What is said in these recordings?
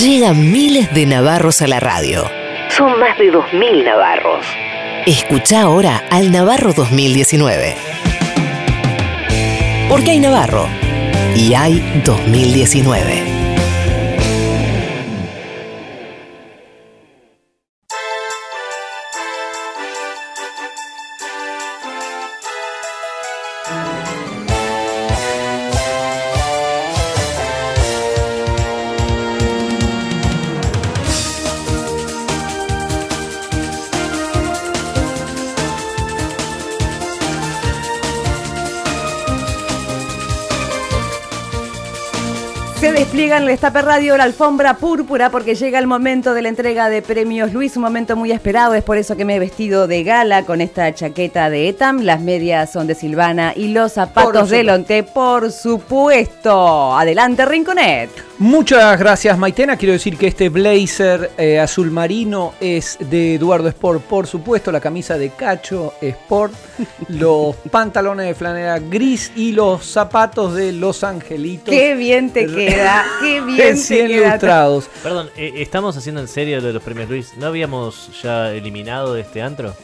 Llegan miles de navarros a la radio. Son más de 2.000 navarros. Escucha ahora al Navarro 2019. Porque hay Navarro y hay 2019. Despliega en el Radio la alfombra púrpura porque llega el momento de la entrega de premios Luis, un momento muy esperado, es por eso que me he vestido de gala con esta chaqueta de Etam, las medias son de Silvana y los zapatos de Lonte, por supuesto. Adelante, Rinconet. Muchas gracias, Maitena. Quiero decir que este blazer eh, azul marino es de Eduardo Sport, por supuesto, la camisa de Cacho Sport, los pantalones de flanera gris y los zapatos de Los Angelitos. Qué bien te queda, qué bien te queda. ilustrados. Perdón, eh, ¿estamos haciendo en serio lo de los premios Luis? ¿No habíamos ya eliminado de este antro?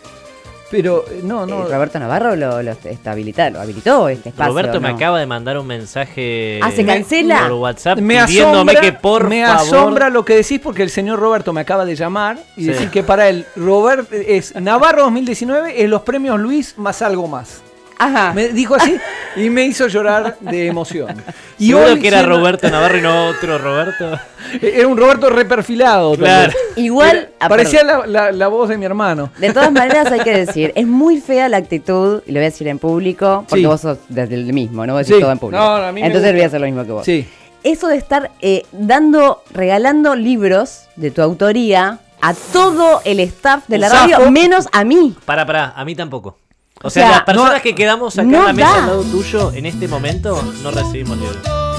Pero eh, no, no. Eh, Roberto Navarro lo, lo está habilita- lo habilitó este espacio. Roberto me ¿no? acaba de mandar un mensaje Ah, ¿se cancela? por WhatsApp Me pidiéndome asombra, que por me favor... asombra lo que decís porque el señor Roberto me acaba de llamar y Sí. decir que para él Robert es Navarro 2019 es los premios Luis más algo más. Ajá. Me dijo así y me hizo llorar de emoción. Y Seguro que era siendo- Roberto Navarro y no otro Roberto. Era un Roberto reperfilado. Claro. Igual, Era- ah, parecía la, la- la voz de mi hermano. De todas maneras hay que decir, es muy fea la actitud, y lo voy a decir en público, porque Sí. vos sos desde el mismo, no voy a decir Sí. todo en público. No, no, a mí Entonces voy a hacer lo mismo que vos. Sí. Eso de estar eh, dando, regalando libros de tu autoría a todo el staff de la radio, menos a mí. Para, para, a mí tampoco. O O sea, las personas no- que quedamos acá no en la mesa da. al lado tuyo, en este momento, no recibimos libros.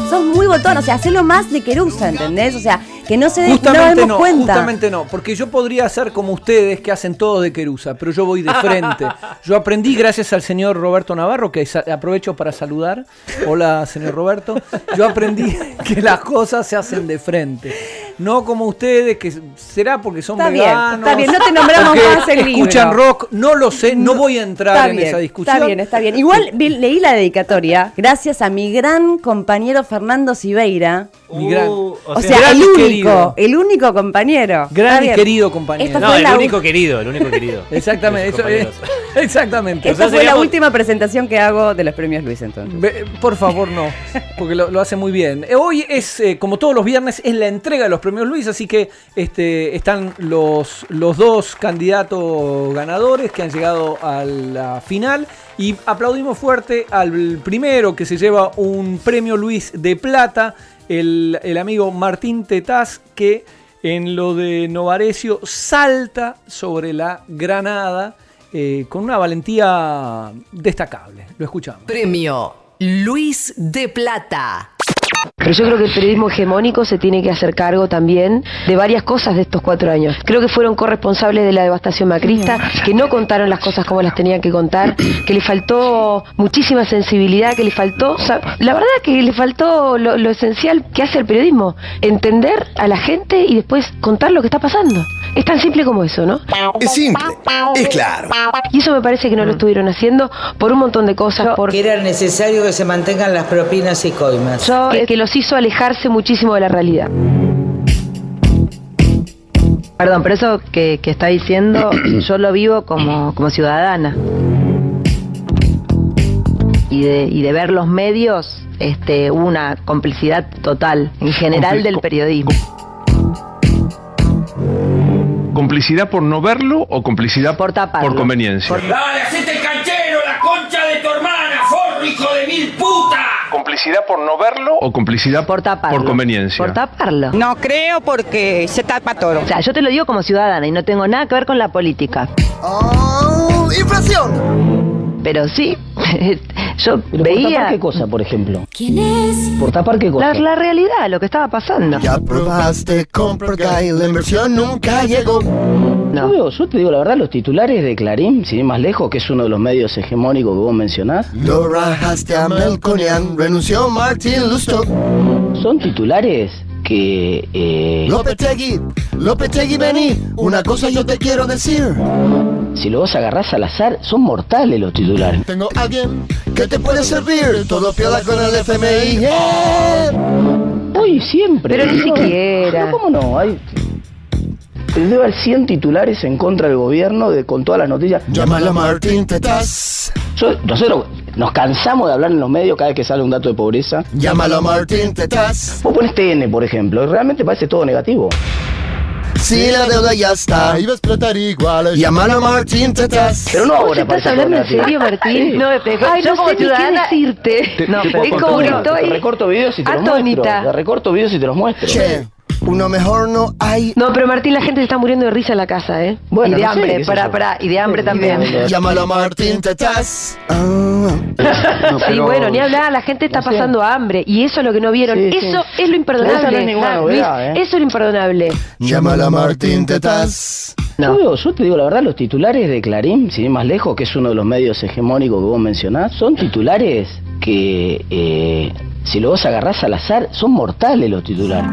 Sos muy botón, o sea, hacelo más de Querusa, ¿entendés? O sea, que no se dé, no Justamente demos no, cuenta. justamente no, porque yo podría hacer como ustedes que hacen todos de Querusa, pero yo voy de frente. Yo aprendí gracias al señor Roberto Navarro, que aprovecho para saludar. Hola, señor Roberto. Yo aprendí que las cosas se hacen de frente. No como ustedes, que será porque son Está bien, veganos. está bien, no te nombramos más el libro. Escuchan rock, no lo sé, no voy a entrar en bien, esa discusión. Está bien, está bien. Igual vi- leí la dedicatoria gracias a mi gran compañero Fernando Siveira. Mi gran- Uh, O sea, gran el único, querido. el único compañero. Gran y querido compañero. Esta No, fue el la único querido, el único querido. Exactamente, eso, eh, exactamente. Esta O sea, fue la última presentación que hago de los premios Luis entonces. Por favor, no, porque lo, lo hace muy bien. Hoy es, eh, como todos los viernes, es la entrega de los premios Luis, así que este, están los, los dos candidatos ganadores que han llegado a la final y aplaudimos fuerte al primero que se lleva un premio Luis de plata, el, el amigo Martín Tetaz, que en lo de Novarecio salta sobre la granada eh, con una valentía destacable. Lo escuchamos. Premio Luis de Plata. Pero yo creo que el periodismo hegemónico se tiene que hacer cargo también de varias cosas de estos cuatro años. Creo que fueron corresponsables de la devastación macrista, que no contaron las cosas como las tenían que contar, que le faltó muchísima sensibilidad, que le faltó, la verdad que le faltó lo esencial que hace el periodismo, entender a la gente y después contar lo que está pasando. Es tan simple como eso, ¿no? Es simple, es claro. Y eso me parece que no lo estuvieron haciendo por un montón de cosas, por que era necesario que se mantengan las propinas y coimas. que, que los hizo alejarse muchísimo de la realidad. Perdón, pero eso que, que está diciendo yo lo vivo como, como ciudadana. Y de, y de ver los medios, este, hubo una complicidad total, en general del periodismo. ¿Complicidad por no verlo o complicidad Por taparlo. por conveniencia? Dale, hacete el canchero, la concha de tu hermana, forro, hijo de mil puta. ¿Complicidad por no verlo o complicidad Por taparlo. por conveniencia? Por taparlo. No creo porque se tapa todo. O sea, yo te lo digo como ciudadana y no tengo nada que ver con la política. ¡Oh, inflación! Pero sí, yo ¿Pero veía... por tapar qué cosa, por ejemplo? ¿Quién es? ¿Por tapar qué cosa? La, la realidad, lo que estaba pasando. Ya probaste compra Guy, la inversión nunca llegó. Yo, veo- yo te digo la verdad, los titulares de Clarín, sin ir más lejos, que es uno de los medios hegemónicos que vos mencionás, Lo rajaste a Melconian, renunció Martín Lustó. son titulares que... Eh... Lopetegui, Lopetegui, vení. Una cosa yo te quiero decir. Si lo vos agarrás al azar, son mortales los titulares. Tengo alguien que te puede servir. Todo piola con el FMI. Yeah. Hoy siempre. Pero ni siquiera. No, ¿Cómo no? Hay... Debe haber 100 titulares en contra del gobierno de, con todas las noticias. Llámalo a Martín Tetas. Yo- nosotros nos cansamos de hablar en los medios cada vez que sale un dato de pobreza. Llámalo a Martín Tetas. Vos pones TN, por ejemplo, y realmente parece todo negativo. Si la deuda ya está, iba a explotar igual. Llámalo a Martín Tetas. Pero no ¿Vos ahora, estás hablando en serio, Martín? No, Ay, yo no como sé ni qué decirte. Te, No, es como estoy recorto videos y te los muestro. Recorto videos y te los muestro. Che, uno mejor no hay. No, pero Martín, la gente se está muriendo de risa en la casa, ¿eh? Bueno, y de no hambre, sé pará, yo. pará, y de hambre Sí, también. de. Llámalo a Martín Tetas. Ah. No, Sí, bueno, ni hablar, la gente está no sé. pasando hambre y eso es lo que no vieron. Sí, sí. eso es lo imperdonable. Esa no es ninguna Ah, novedad, Luis, ¿eh? Eso es lo imperdonable. Llámalo a Martín Tetas. Yo, veo- yo te digo la verdad, los titulares de Clarín, sin ir más lejos, que es uno de los medios hegemónicos que vos mencionás, son titulares que, eh, si lo vos agarrás al azar, son mortales los titulares.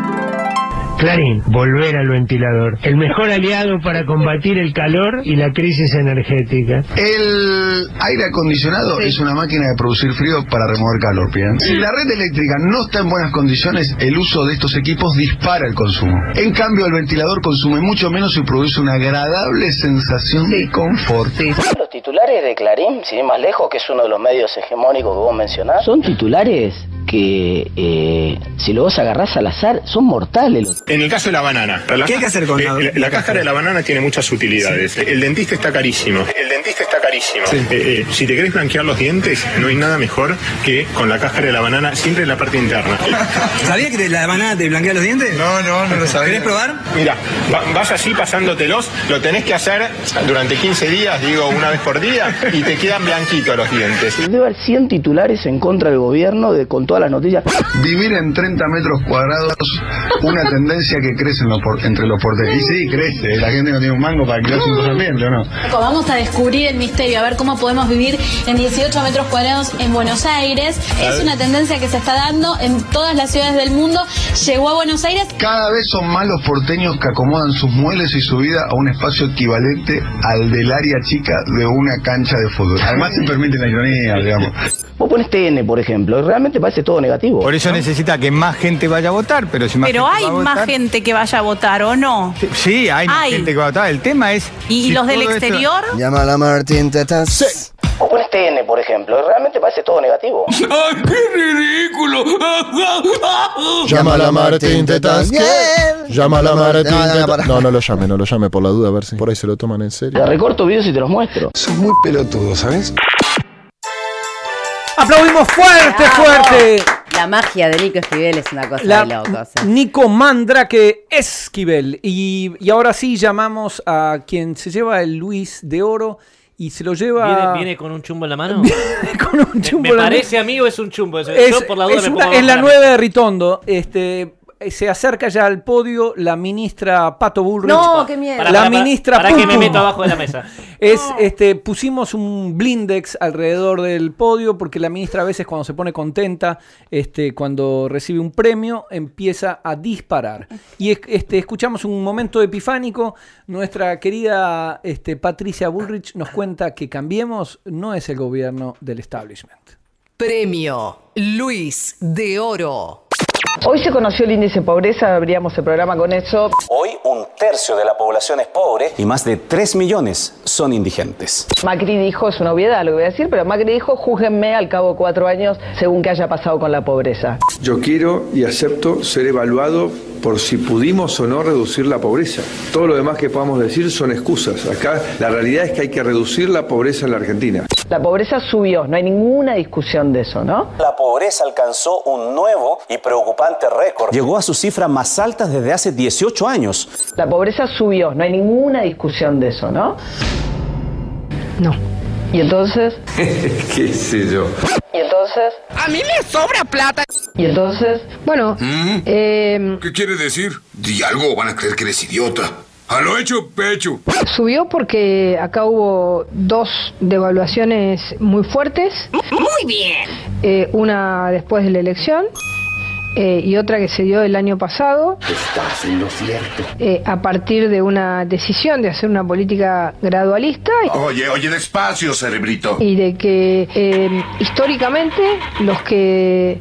Clarín, volver al ventilador. El mejor aliado para combatir el calor y la crisis energética. El aire acondicionado es una máquina de producir frío para remover calor, ¿bien? Si la red eléctrica no está en buenas condiciones, el uso de estos equipos dispara el consumo. En cambio, el ventilador consume mucho menos y produce una agradable sensación de confort. Los titulares de Clarín, sin ir más lejos, que es uno de los medios hegemónicos que vos mencionás, son titulares que, eh, si lo vos agarrás al azar, son mortales. los- En el caso de la banana. ¿Qué hay que hacer con Eh, la- la, la cáscara de la banana tiene muchas utilidades. El dentista está carísimo. El dentista está carísimo. Eh, eh, si te querés blanquear los dientes, no hay nada mejor que con la cáscara de la banana siempre en la parte interna. ¿Sabía que la banana te blanquea los dientes? No, no, no lo sabía. ¿Querés probar? Mira, va- vas así pasándotelos, lo tenés que hacer durante 15 días, digo una vez por día, y te quedan blanquitos los dientes. Debe haber 100 titulares en contra del gobierno de, con todas las noticias. Vivir en 30 metros cuadrados, una tendencia que crece en los por- entre los porteños. Y sí, crece. La gente no tiene un mango para alquilarse un ambiente, ¿o no? Vamos a descubrir el misterio, a ver cómo podemos vivir en 18 metros cuadrados en Buenos Aires. Es una tendencia que se está dando en todas las ciudades del mundo. Llegó a Buenos Aires. Cada vez son más los porteños que acomodan sus muebles y su vida a un espacio equivalente al del área chica de una cancha de fútbol. Además se permite la ironía, digamos. Vos pones TN, por ejemplo, y realmente parece todo negativo. Por eso necesita que más gente vaya a votar, pero si más Pero gente hay va a más votar- gente que vaya a votar, ¿o no? Sí, hay, más Hay. gente que va a votar. El tema es. ¿Y si los del esto- exterior? Llámalo a Martín Tetas. Vos pones TN, por ejemplo, y realmente parece todo negativo. ¡Ay, qué ridículo! Llámalo a Martín Tetas. Llámalo a Martín No, no, no, Tetas. No, no lo llame, no lo llame por la duda, a ver si por ahí se lo toman en serio. Te recorto videos y te los muestro. Son muy pelotudos, ¿sabes? Aplaudimos fuerte, Bravo. fuerte. La magia de Nico Esquivel es una cosa La de locos. ¿eh? Nico Mandrake Esquivel. Y, y ahora sí llamamos a quien se lleva el Luis de Oro y se lo lleva. ¿Viene, viene con un chumbo en la mano? con un chumbo me, en la parece a mí o es un chumbo. Eso. Es, Yo por la duda es me una- pongo es la nueva de Ritondo. Este, se acerca ya al podio la ministra Pato Bullrich. No, qué miedo. Para, la para, para, ministra para que me meto abajo de la mesa. Es, este, pusimos un blindex alrededor del podio porque la ministra a veces cuando se pone contenta, este, cuando recibe un premio, empieza a disparar. Y es- este, escuchamos un momento epifánico. Nuestra querida este, Patricia Bullrich nos cuenta que Cambiemos no es el gobierno del establishment. Premio Luis de Oro. Hoy se conoció el índice de pobreza, abríamos el programa con eso. Hoy un tercio de la población es pobre y más de 3 millones son indigentes. Macri dijo, es una obviedad lo que voy a decir, pero Macri dijo, júzguenme al cabo de cuatro años según que haya pasado con la pobreza. Yo quiero y acepto ser evaluado por si pudimos o no reducir la pobreza. Todo lo demás que podamos decir son excusas. Acá la realidad es que hay que reducir la pobreza en la Argentina. La pobreza subió, no hay ninguna discusión de eso, ¿no? La pobreza alcanzó un nuevo y preocupante récord. Llegó a sus cifras más altas desde hace 18 años. La pobreza subió, no hay ninguna discusión de eso, ¿no? No. ¿Y entonces? ¿Qué sé yo? ¿Y entonces? A mí me sobra plata. ¿Y entonces? Bueno, ¿qué quiere decir? Di algo, van a creer que eres idiota. A lo hecho, pecho. Subió porque acá hubo dos devaluaciones muy fuertes. Muy bien. Eh, una después de la elección eh, y otra que se dio el año pasado. Estás en lo cierto. eh, a partir de una decisión de hacer una política gradualista Oye, oye, despacio, cerebrito. y de que eh, históricamente los que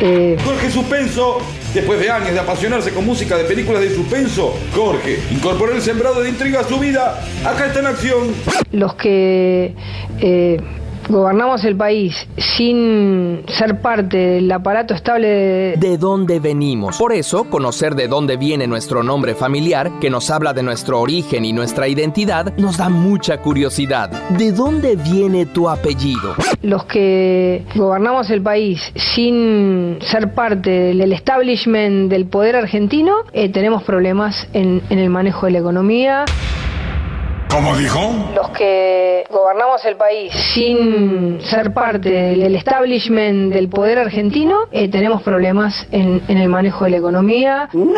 eh, Jorge Suspenso, después de años de apasionarse con música de películas de suspenso, Jorge incorporó el sembrado de intriga a su vida. Acá está en acción. los que eh, gobernamos el país sin ser parte del aparato estable de, de dónde venimos. Por eso, conocer de dónde viene nuestro nombre familiar, que nos habla de nuestro origen y nuestra identidad, nos da mucha curiosidad. ¿De dónde viene tu apellido? los que gobernamos el país sin ser parte del establishment del poder argentino, eh, tenemos problemas en, en el manejo de la economía. ¿Cómo dijo? Los que gobernamos el país sin ser parte del establishment del poder argentino, eh, tenemos problemas en, en el manejo de la economía. ¡No!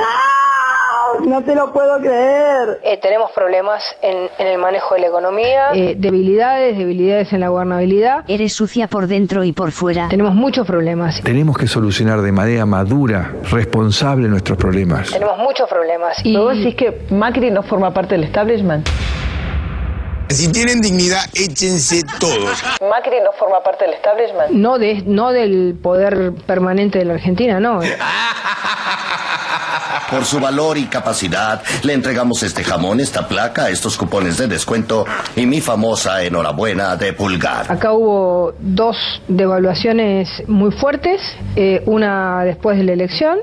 No te lo puedo creer. tenemos problemas en, en el manejo de la economía. Eh, debilidades, debilidades en la gobernabilidad. Eres sucia por dentro y por fuera. Tenemos muchos problemas. Tenemos que solucionar de manera madura, responsable nuestros problemas. Tenemos muchos problemas. ¿Y vos decís que Macri no forma parte del establishment? Si tienen dignidad, échense todos. Macri no forma parte del establishment. No, de, no del poder permanente de la Argentina, no. Por su valor y capacidad, le entregamos este jamón, esta placa, estos cupones de descuento y mi famosa enhorabuena de pulgar. Acá hubo dos devaluaciones muy fuertes, eh, una después de la elección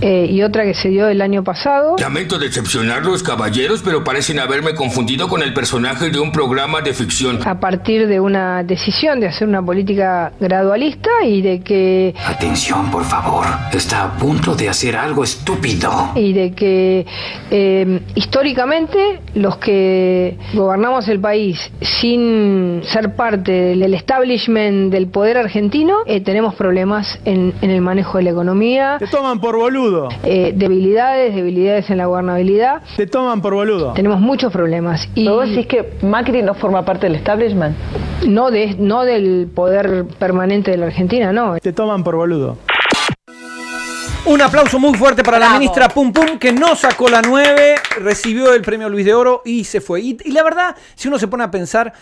eh, y otra que se dio el año pasado. Lamento decepcionarlos, caballeros, pero parecen haberme confundido con el personaje de un programa de ficción. a partir de una decisión de hacer una política gradualista y de que Atención, por favor. Está a punto de hacer algo estúpido. y de que eh, históricamente los que gobernamos el país sin ser parte del establishment del poder argentino eh, tenemos problemas en, en el manejo de la economía. Te toman por boludo. Eh, debilidades, debilidades en la gobernabilidad. Te toman por boludo. Tenemos muchos problemas. Y ¿Vos decís que Macri no forma parte del establishment? no, de, no del poder permanente de la Argentina, no. Te toman por boludo. Un aplauso muy fuerte para la ministra Pum Pum que no sacó la 9, recibió el premio Luis de Oro y se fue. Y, y la verdad, si uno se pone a pensar,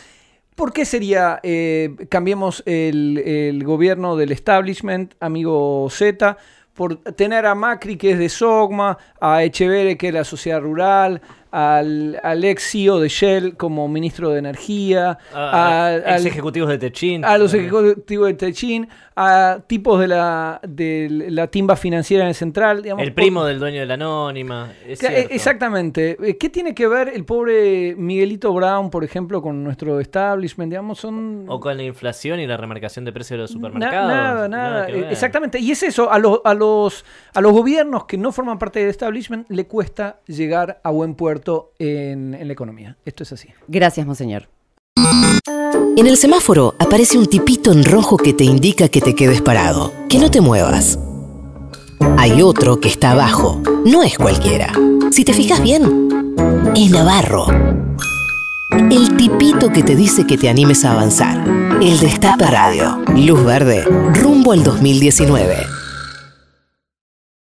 ¿por qué sería, eh, cambiemos el, el gobierno del establishment, amigo Z, por tener a Macri que es de Sogma, a Echeverre que es la sociedad rural, al, al ex CEO de Shell como ministro de Energía, A- a ex al- ejecutivos de Techin. a los ejecutivos de Techin, a tipos de la, de la timba financiera en el central. digamos, El por- primo del dueño de la Anónima. es Que- cierto. Exactamente. Eh, ¿Qué tiene que ver el pobre Miguelito Brown, por ejemplo, con nuestro establishment? Digamos, son... O con la inflación y la remarcación de precios de los supermercados. nada, nada. Eh, ver. Exactamente. Y es eso, a los, a, los, a los gobiernos que no forman parte del establishment le cuesta llegar a buen puerto en, en la economía. Esto es así. Gracias, monseñor. En el semáforo aparece un tipito en rojo que te indica que te quedes parado, que no te muevas. Hay otro que está abajo, no es cualquiera. Si te fijas bien, es Navarro. El tipito que te dice que te animes a avanzar. El Destape Radio. Luz verde, rumbo al 2019.